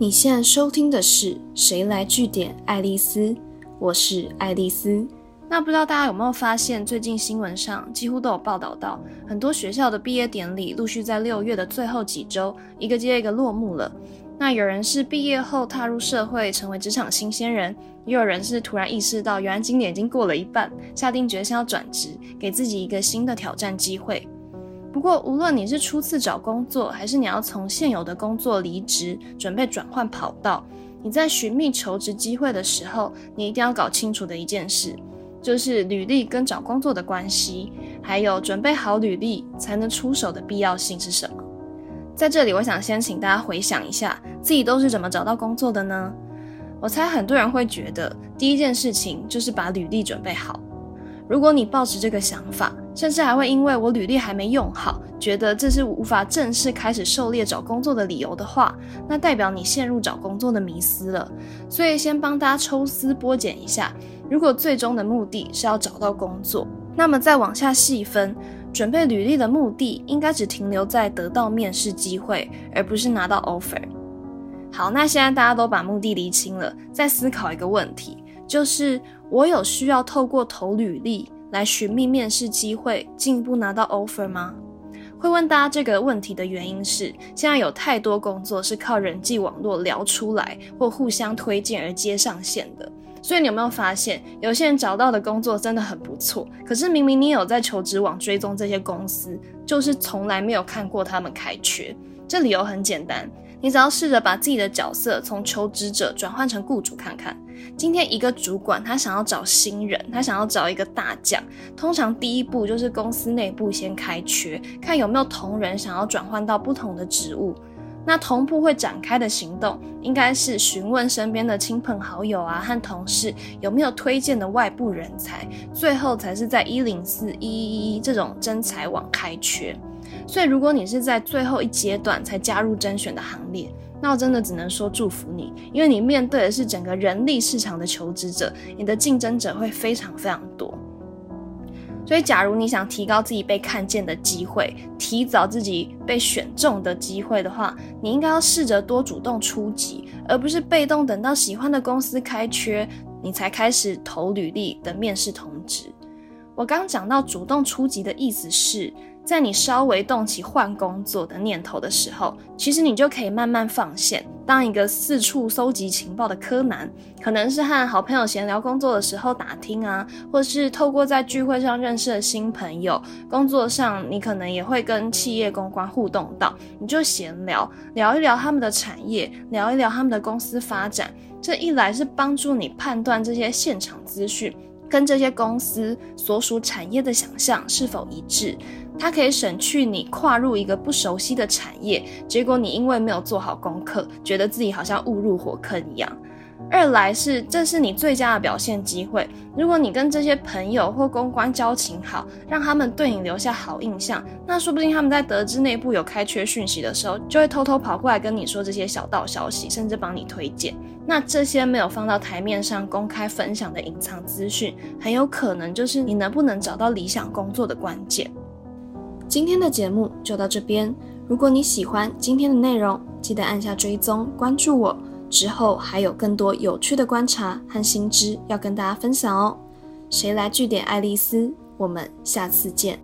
你现在收听的是《谁来据点爱丽丝》，我是爱丽丝。那不知道大家有没有发现，最近新闻上几乎都有报道到，很多学校的毕业典礼陆续在六月的最后几周，一个接一个落幕了。那有人是毕业后踏入社会，成为职场新鲜人；也有人是突然意识到，原来今年已经过了一半，下定决心要转职，给自己一个新的挑战机会。不过，无论你是初次找工作，还是你要从现有的工作离职，准备转换跑道，你在寻觅求职机会的时候，你一定要搞清楚的一件事。就是履历跟找工作的关系，还有准备好履历才能出手的必要性是什么？在这里，我想先请大家回想一下，自己都是怎么找到工作的呢？我猜很多人会觉得，第一件事情就是把履历准备好。如果你抱持这个想法，甚至还会因为我履历还没用好，觉得这是无法正式开始狩猎找工作的理由的话，那代表你陷入找工作的迷思了。所以，先帮大家抽丝剥茧一下。如果最终的目的是要找到工作，那么再往下细分，准备履历的目的应该只停留在得到面试机会，而不是拿到 offer。好，那现在大家都把目的厘清了，再思考一个问题，就是我有需要透过投履历来寻觅面试机会，进一步拿到 offer 吗？会问大家这个问题的原因是，现在有太多工作是靠人际网络聊出来或互相推荐而接上线的。所以你有没有发现，有些人找到的工作真的很不错，可是明明你有在求职网追踪这些公司，就是从来没有看过他们开缺。这理由很简单，你只要试着把自己的角色从求职者转换成雇主看看。今天一个主管他想要找新人，他想要找一个大将，通常第一步就是公司内部先开缺，看有没有同仁想要转换到不同的职务。那同步会展开的行动，应该是询问身边的亲朋好友啊和同事有没有推荐的外部人才，最后才是在一零四一一一这种真才网开缺。所以如果你是在最后一阶段才加入甄选的行列，那我真的只能说祝福你，因为你面对的是整个人力市场的求职者，你的竞争者会非常非常多。所以，假如你想提高自己被看见的机会，提早自己被选中的机会的话，你应该要试着多主动出击，而不是被动等到喜欢的公司开缺，你才开始投履历的面试通知。我刚讲到主动出击的意思是。在你稍微动起换工作的念头的时候，其实你就可以慢慢放线，当一个四处搜集情报的柯南。可能是和好朋友闲聊工作的时候打听啊，或是透过在聚会上认识的新朋友。工作上你可能也会跟企业公关互动到，你就闲聊聊一聊他们的产业，聊一聊他们的公司发展。这一来是帮助你判断这些现场资讯跟这些公司所属产业的想象是否一致。它可以省去你跨入一个不熟悉的产业，结果你因为没有做好功课，觉得自己好像误入火坑一样。二来是这是你最佳的表现机会。如果你跟这些朋友或公关交情好，让他们对你留下好印象，那说不定他们在得知内部有开缺讯息的时候，就会偷偷跑过来跟你说这些小道消息，甚至帮你推荐。那这些没有放到台面上公开分享的隐藏资讯，很有可能就是你能不能找到理想工作的关键。今天的节目就到这边。如果你喜欢今天的内容，记得按下追踪关注我。之后还有更多有趣的观察和新知要跟大家分享哦。谁来据点爱丽丝？我们下次见。